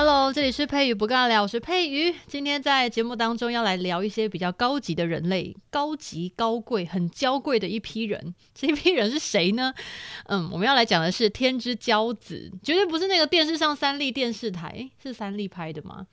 Hello，这里是佩瑜不尬聊，我是佩瑜。今天在节目当中要来聊一些比较高级的人类，高级、高贵、很娇贵的一批人。这一批人是谁呢？嗯，我们要来讲的是天之骄子，绝对不是那个电视上三立电视台，是三立拍的吗？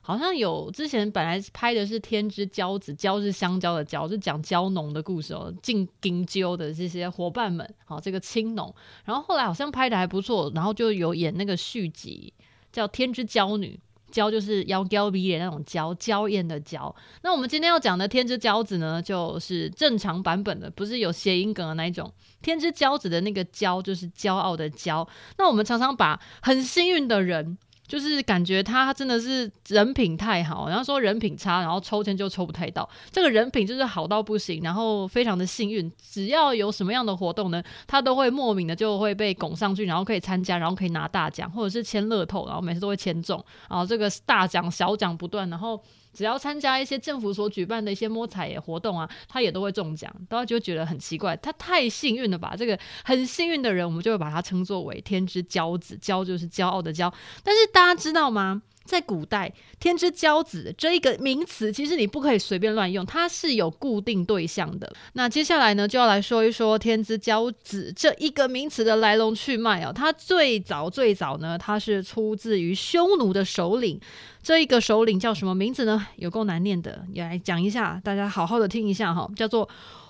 好像有之前本来拍的是天之骄子，骄是香蕉的骄，是讲蕉农的故事哦，进京郊的这些伙伴们，好，这个青农。然后后来好像拍的还不错，然后就有演那个续集。叫天之娇女，娇就是妖娇美脸那种娇，娇艳的娇。那我们今天要讲的天之骄子呢，就是正常版本的，不是有谐音梗的那一种。天之骄子的那个骄就是骄傲的骄。那我们常常把很幸运的人。就是感觉他真的是人品太好，然后说人品差，然后抽签就抽不太到。这个人品就是好到不行，然后非常的幸运，只要有什么样的活动呢，他都会莫名的就会被拱上去，然后可以参加，然后可以拿大奖，或者是签乐透，然后每次都会签中，然后这个大奖小奖不断，然后。只要参加一些政府所举办的一些摸彩活动啊，他也都会中奖，大家就觉得很奇怪，他太幸运了吧？这个很幸运的人，我们就会把他称作为天之骄子，骄就是骄傲的骄。但是大大家知道吗？在古代，“天之骄子”这一个名词，其实你不可以随便乱用，它是有固定对象的。那接下来呢，就要来说一说“天之骄子”这一个名词的来龙去脉哦。它最早最早呢，它是出自于匈奴的首领。这一个首领叫什么名字呢？有够难念的，也来讲一下，大家好好的听一下哈。叫做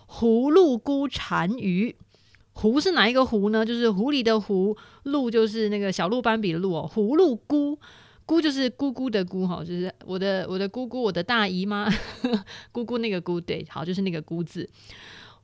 葫芦孤单于。狐是哪一个狐呢？就是狐狸的狐，鹿就是那个小鹿斑比的鹿哦。狐鹿姑。姑就是姑姑的姑哈，就是我的我的姑姑，我的大姨妈，姑姑那个姑对，好，就是那个姑字。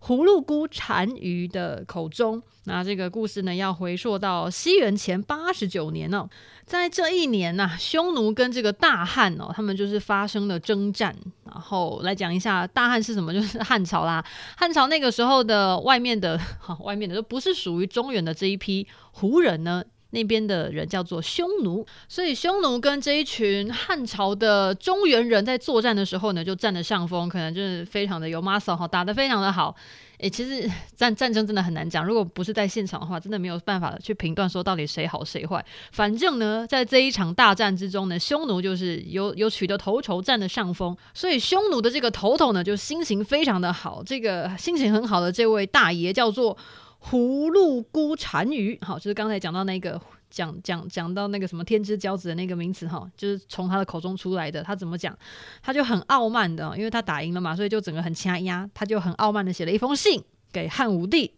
葫芦菇单于的口中，那这个故事呢，要回溯到西元前八十九年哦，在这一年呐、匈奴跟这个大汉哦，他们就是发生了征战。然后来讲一下大汉是什么，就是汉朝啦。汉朝那个时候的外面的，外面的都不是属于中原的这一批胡人呢。那边的人叫做匈奴，所以匈奴跟这一群汉朝的中原人在作战的时候呢，就占了上风，可能就是非常的有 muscle 哈，打得非常的好。诶，其实 战战争真的很难讲，如果不是在现场的话，真的没有办法去评断说到底谁好谁坏。反正呢，在这一场大战之中呢，匈奴就是有有取得头筹，占了上风，所以匈奴的这个头头呢，就心情非常的好。这个心情很好的这位大爷叫做。葫芦孤单于，好，就是刚才讲到那个讲讲讲到那个什么天之骄子的那个名词哈，就是从他的口中出来的。他怎么讲？他就很傲慢的，因为他打赢了嘛，所以就整个很掐压，他就很傲慢的写了一封信给汉武帝。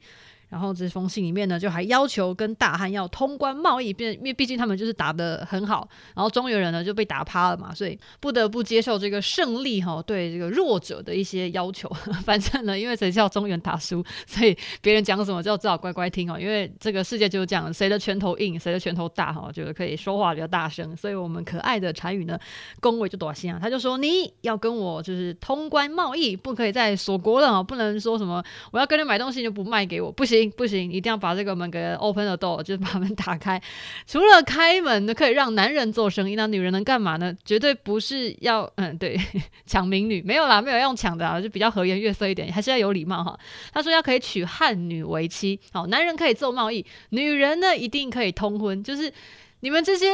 然后这封信里面呢，就还要求跟大汉要通关贸易，因为毕竟他们就是打得很好，然后中原人呢就被打趴了嘛，所以不得不接受这个胜利哈对这个弱者的一些要求。反正呢，因为谁叫中原打输，所以别人讲什么就只好乖乖听哦。因为这个世界就是这样，谁的拳头硬，谁的拳头大哈，就是可以说话比较大声。所以我们可爱的单于呢，恭维就多心啊，他就说你要跟我就是通关贸易，不可以再锁国了啊，不能说什么我要跟你买东西就不卖给我，不行。不行，一定要把这个门给 open the door，就是把门打开。除了开门呢，可以让男人做生意，那女人能干嘛呢？绝对不是要嗯，对，抢民女，没有啦，没有用抢的啊，就比较和颜悦色一点，还是要有礼貌哈。他说要可以娶汉女为妻，好，男人可以做贸易，女人呢一定可以通婚，就是你们这些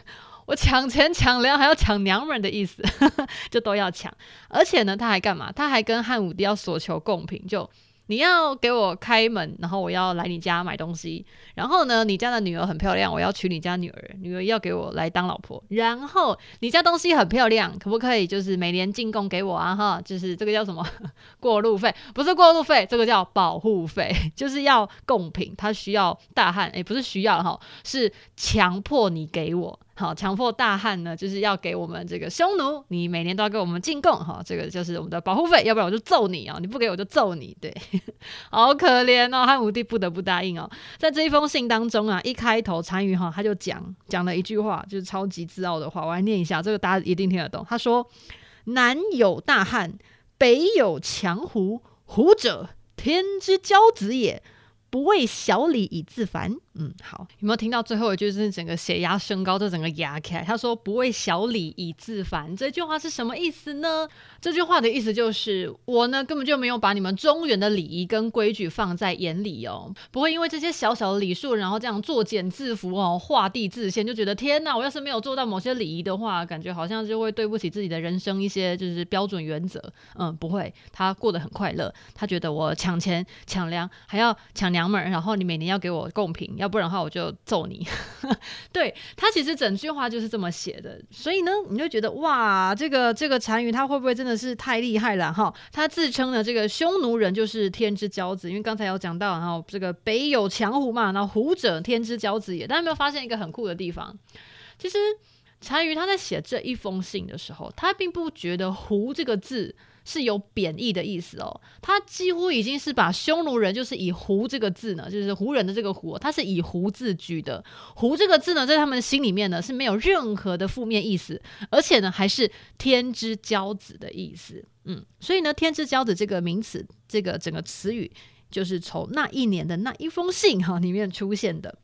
我抢钱抢粮还要抢娘们的意思，就都要抢。而且呢，他还干嘛？他还跟汉武帝要索求贡品，就。你要给我开门，然后我要来你家买东西。然后呢，你家的女儿很漂亮，我要娶你家女儿。女儿要给我来当老婆。然后你家东西很漂亮，可不可以就是每年进贡给我啊？哈，就是这个叫什么 过路费？不是过路费，这个叫保护费，就是要贡品。他需要大汉，诶，不是需要哈，是强迫你给我。好，强迫大汉呢，就是要给我们这个匈奴，你每年都要给我们进贡，哈，这个就是我们的保护费，要不然我就揍你啊！你不给我就揍你，对，好可怜哦，汉武帝不得不答应哦。在这一封信当中啊，一开头单于哈他就讲讲了一句话，就是超级自傲的话，我来念一下，这个大家一定听得懂。他说：“南有大汉，北有强胡，胡者天之骄子也，不为小礼以自烦。”嗯，好，有没有听到最后一句？就是整个血压升高，就整个压开。他说：“不为小礼以自烦。”这句话是什么意思呢？这句话的意思就是，我呢根本就没有把你们中原的礼仪跟规矩放在眼里哦，不会因为这些小小的礼数，然后这样作茧自缚哦，画地自限，就觉得天哪，我要是没有做到某些礼仪的话，感觉好像就会对不起自己的人生一些就是标准原则。嗯，不会，他过得很快乐。他觉得我抢钱抢粮还要抢娘们儿，然后你每年要给我贡品。要不然的话，我就揍你。对，他其实整句话就是这么写的，所以呢，你就觉得哇，这个这个单于他会不会真的是太厉害了哈？他自称的这个匈奴人就是天之骄子，因为刚才有讲到，然后这个北有强胡嘛，然后胡者天之骄子也。大家有没有发现一个很酷的地方？其实单于他在写这一封信的时候，他并不觉得“胡”这个字。是有贬义的意思哦，他几乎已经是把匈奴人就是以“胡”这个字呢，就是胡人的这个“胡”，他是以“胡”自居的。“胡”这个字呢，在他们心里面呢是没有任何的负面意思，而且呢还是天之骄子的意思。嗯，所以呢，天之骄子这个名词，这个整个词语，就是从那一年的那一封信哈里面出现的。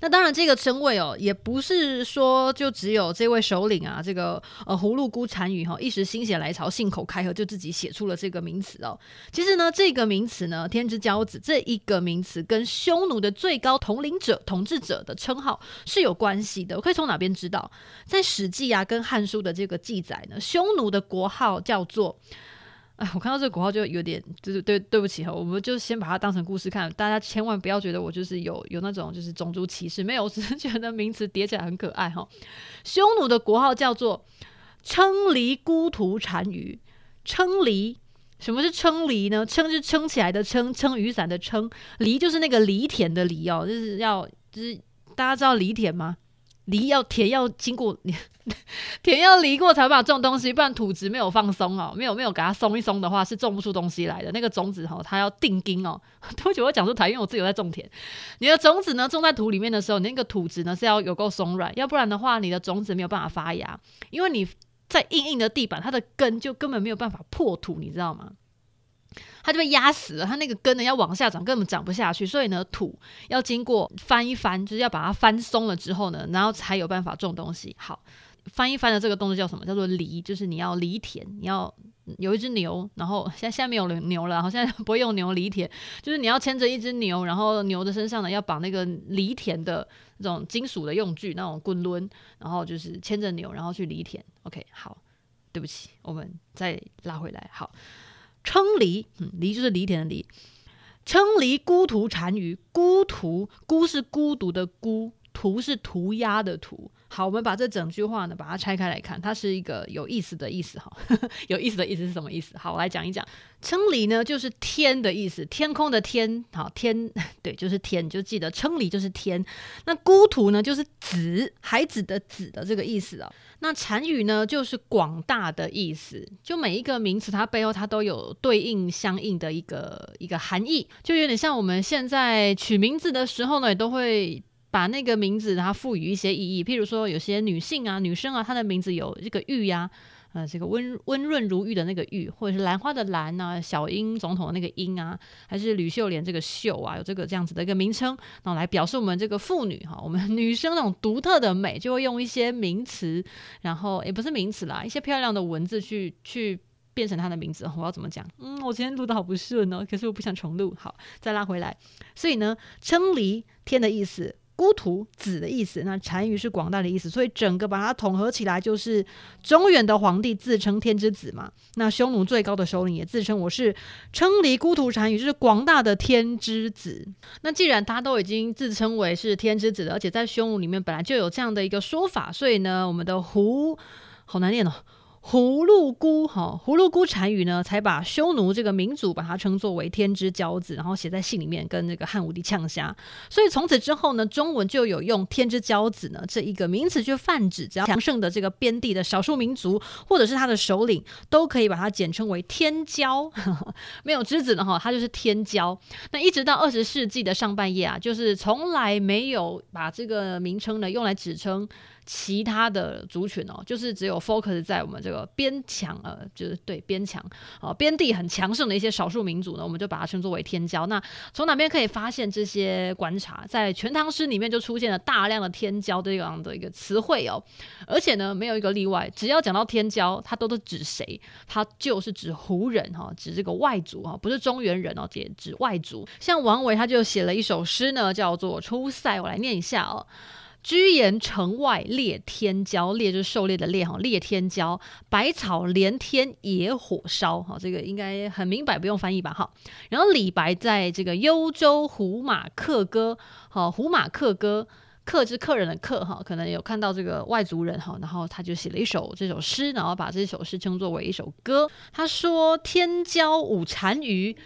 那当然，这个称谓哦，也不是说就只有这位首领啊，这个呃葫芦姑单于哈，一时心血来潮，信口开河，就自己写出了这个名词哦。其实呢，这个名词呢，“天之骄子”这一个名词，跟匈奴的最高统领者、统治者的称号是有关系的。我可以从哪边知道？在《史记》啊，跟《汉书》的这个记载呢，匈奴的国号叫做。哎，我看到这个国号就有点，就是对对不起哈，我们就先把它当成故事看，大家千万不要觉得我就是有有那种就是种族歧视，没有，我只是觉得名词叠起来很可爱哈。匈奴的国号叫做称离孤图单于，称离，什么是称离呢？称是撑起来的撑，撑雨伞的撑，离就是那个犁田的犁哦，就是要就是大家知道犁田吗？犁要田要经过 田要犁过才会把种东西，不然土质没有放松哦，没有没有给它松一松的话，是种不出东西来的。那个种子哈，它要定根哦。多久我讲出台，因为我自己有在种田。你的种子呢，种在土里面的时候，你那个土质呢是要有够松软，要不然的话，你的种子没有办法发芽，因为你在硬硬的地板，它的根就根本没有办法破土，你知道吗？它就被压死了，它那个根呢要往下长，根本长不下去，所以呢土要经过翻一翻，就是要把它翻松了之后呢，然后才有办法种东西。好，翻一翻的这个动作叫什么？叫做犁，就是你要犁田，你要有一只牛，然后现在现在没有牛了，然后现在不会用牛犁田，就是你要牵着一只牛，然后牛的身上呢要绑那个犁田的那种金属的用具，那种滚轮，然后就是牵着牛，然后去犁田。OK，好，对不起，我们再拉回来，好。称离，嗯，离就是犁田的犁。称离姑图单于，孤图，孤是孤独的孤，图是涂鸦的涂。好，我们把这整句话呢，把它拆开来看，它是一个有意思的意思哈。有意思的意思是什么意思？好，我来讲一讲。称离呢，就是天的意思，天空的天。好，天，对，就是天，就记得称离就是天。那孤图呢，就是子，孩子的子的这个意思啊。那单语呢，就是广大的意思。就每一个名词，它背后它都有对应相应的一个一个含义，就有点像我们现在取名字的时候呢，也都会。把那个名字它赋予一些意义，譬如说有些女性啊、女生啊，她的名字有这个玉呀，呃，这个温温润如玉的那个玉，或者是兰花的兰啊，小英总统的那个英啊，还是吕秀莲这个秀啊，有这个这样子的一个名称，然后来表示我们这个妇女哈，我们 女生那种独特的美，就会用一些名词，然后也不是名词啦，一些漂亮的文字去去变成她的名字。我要怎么讲？嗯，我今天录的好不顺哦，可是我不想重录，好，再拉回来。所以呢，称离天的意思。孤图子的意思，那单于是广大的意思，所以整个把它统合起来，就是中原的皇帝自称天之子嘛。那匈奴最高的首领也自称我是称离孤图单于，就是广大的天之子。那既然他都已经自称为是天之子了，而且在匈奴里面本来就有这样的一个说法，所以呢，我们的胡好难念哦。葫芦姑哈，葫芦姑单于呢，才把匈奴这个民族把它称作为天之骄子，然后写在信里面跟那个汉武帝呛虾。所以从此之后呢，中文就有用天之骄子呢这一个名词去泛指，只要强盛的这个边地的少数民族或者是他的首领，都可以把它简称为天骄。没有之子的哈，他就是天骄。那一直到二十世纪的上半叶啊，就是从来没有把这个名称呢用来指称。其他的族群哦，就是只有 focus 在我们这个边强呃，就是对边强啊，边地很强盛的一些少数民族呢，我们就把它称作为天骄。那从哪边可以发现这些观察？在《全唐诗》里面就出现了大量的天骄这样的一个词汇哦，而且呢，没有一个例外，只要讲到天骄，它都是指谁？它就是指胡人哈，指这个外族哈，不是中原人哦，也指外族。像王维他就写了一首诗呢，叫做《出塞》，我来念一下哦。居延城外猎天骄，猎就是狩猎的猎哈，猎天骄，百草连天野火烧哈，这个应该很明白，不用翻译吧哈。然后李白在这个幽州胡马客歌，哈，胡马客歌，客是客人的客哈，可能有看到这个外族人哈，然后他就写了一首这首诗，然后把这首诗称作为一首歌。他说：“天骄五单于。”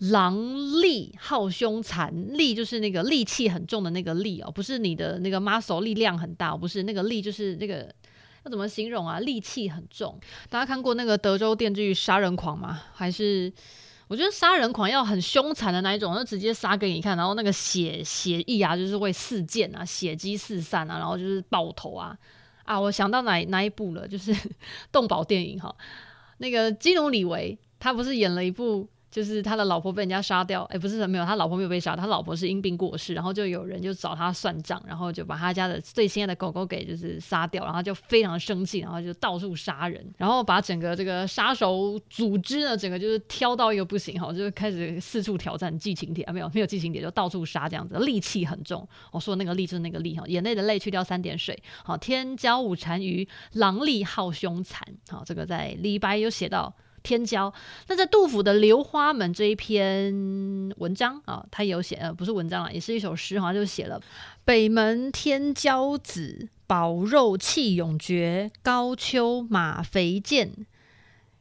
狼戾好凶残，戾就是那个戾气很重的那个戾哦，不是你的那个 muscle 力量很大，不是那个戾，就是那个要怎么形容啊？戾气很重。大家看过那个德州电锯杀人狂吗？还是我觉得杀人狂要很凶残的那一种，就直接杀给你看，然后那个血血意啊，就是会四溅啊，血迹四散啊，然后就是爆头啊啊！我想到哪哪一部了，就是动保电影哈，那个基努李维他不是演了一部。就是他的老婆被人家杀掉，哎，不是没有，他老婆没有被杀，他老婆是因病过世，然后就有人就找他算账，然后就把他家的最心爱的狗狗给就是杀掉，然后就非常生气，然后就到处杀人，然后把整个这个杀手组织呢，整个就是挑到一个不行哈，就是开始四处挑战剧情帖啊，没有没有剧情帖，就到处杀这样子，戾气很重。我说那个戾就是那个戾哈，眼泪的泪去掉三点水，好，天骄五单于，狼戾好凶残，好，这个在李白有写到。天骄，那在杜甫的《流花门》这一篇文章啊，他有写呃，不是文章啊，也是一首诗，好像就写了“北门天骄子，宝肉气永绝，高丘马肥健，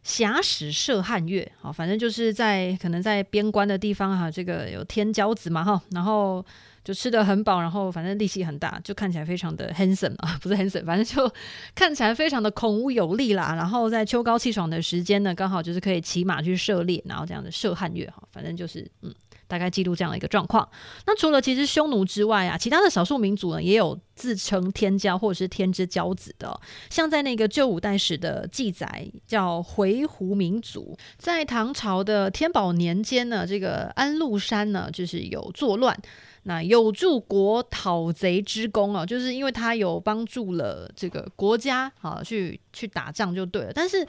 鋏使射汉月”。好，反正就是在可能在边关的地方哈，这个有天骄子嘛哈，然后。就吃得很饱，然后反正力气很大，就看起来非常的 handsome 啊，不是 handsome，反正就看起来非常的孔武有力啦。然后在秋高气爽的时间呢，刚好就是可以骑马去射猎，然后这样的射汉月哈，反正就是嗯，大概记录这样的一个状况。那除了其实匈奴之外啊，其他的少数民族呢，也有自称天骄或者是天之骄子的。像在那个旧五代史的记载，叫回鹘民族，在唐朝的天宝年间呢，这个安禄山呢，就是有作乱。那有助国讨贼之功啊，就是因为他有帮助了这个国家啊，去去打仗就对了。但是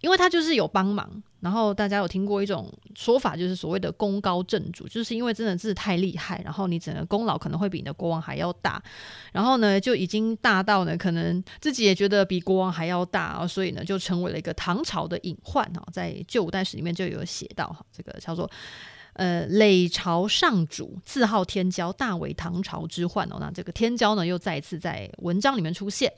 因为他就是有帮忙，然后大家有听过一种说法，就是所谓的功高震主，就是因为真的是太厉害，然后你整个功劳可能会比你的国王还要大，然后后呢就已经大到呢，可能自己也觉得比国王还要大啊，所以呢就成为了一个唐朝的隐患哈，在旧五代史里面就有写到哈，这个叫做。呃，累朝上主，自号天骄，大为唐朝之患哦。那这个天骄呢，又再次在文章里面出现。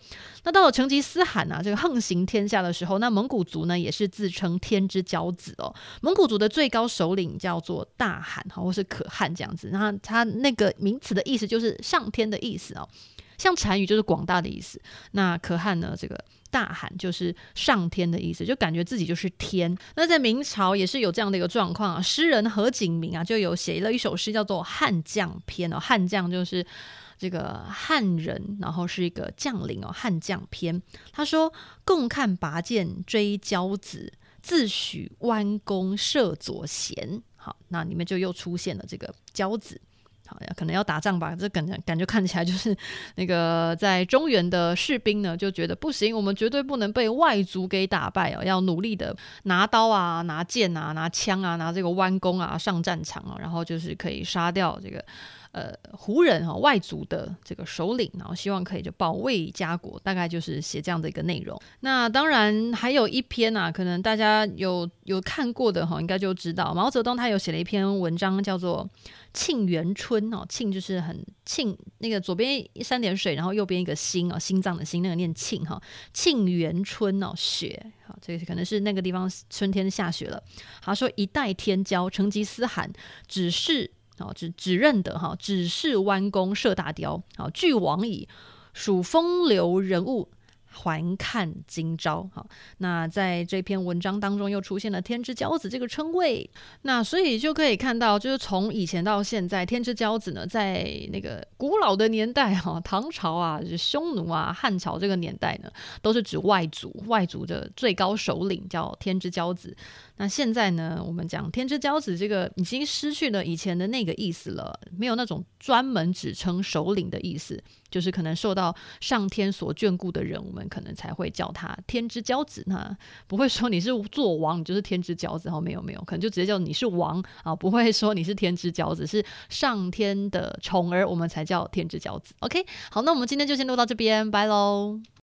那到了成吉思汗啊，这个横行天下的时候，那蒙古族呢，也是自称天之骄子哦。蒙古族的最高首领叫做大汗哈，或是可汗这样子。那他那个名词的意思就是上天的意思哦。像单于就是广大的意思，那可汗呢，这个。大汗就是上天的意思，就感觉自己就是天。那在明朝也是有这样的一个状况啊。诗人何景明啊，就有写了一首诗，叫做《汉将篇》哦。汉将就是这个汉人，然后是一个将领哦。汉将篇，他说：“共看拔剑追骄子，自许弯弓射左贤。”好，那里面就又出现了这个骄子。好呀，可能要打仗吧？这感觉感觉看起来就是那个在中原的士兵呢，就觉得不行，我们绝对不能被外族给打败哦，要努力的拿刀啊、拿剑啊、拿枪啊、拿这个弯弓啊上战场啊，然后就是可以杀掉这个。呃，胡人哈、外族的这个首领，然后希望可以就保卫家国，大概就是写这样的一个内容。那当然还有一篇啊，可能大家有有看过的哈，应该就知道毛泽东他有写了一篇文章，叫做《沁园春》哦，沁就是很沁，那个左边三点水，然后右边一个心哦，心脏的心，那个念沁哈。沁园春哦，雪，好，这个可能是那个地方春天下雪了。他说一代天骄成吉思汗，只是。哦，只只认得哈，只是弯弓射大雕。好，俱往矣，属风流人物，还看今朝。好，那在这篇文章当中又出现了天之骄子这个称谓。那所以就可以看到，就是从以前到现在，天之骄子呢，在那个古老的年代哈，唐朝啊，匈奴啊，汉朝这个年代呢，都是指外族，外族的最高首领叫天之骄子。那现在呢，我们讲天之骄子这个已经失去了以前的那个意思了，没有那种专门指称首领的意思，就是可能受到上天所眷顾的人，我们可能才会叫他天之骄子。那不会说你是做王，你就是天之骄子。哦，没有没有，可能就直接叫你是王啊，不会说你是天之骄子，是上天的宠儿，我们才叫天之骄子。OK，好，那我们今天就先录到这边，拜喽。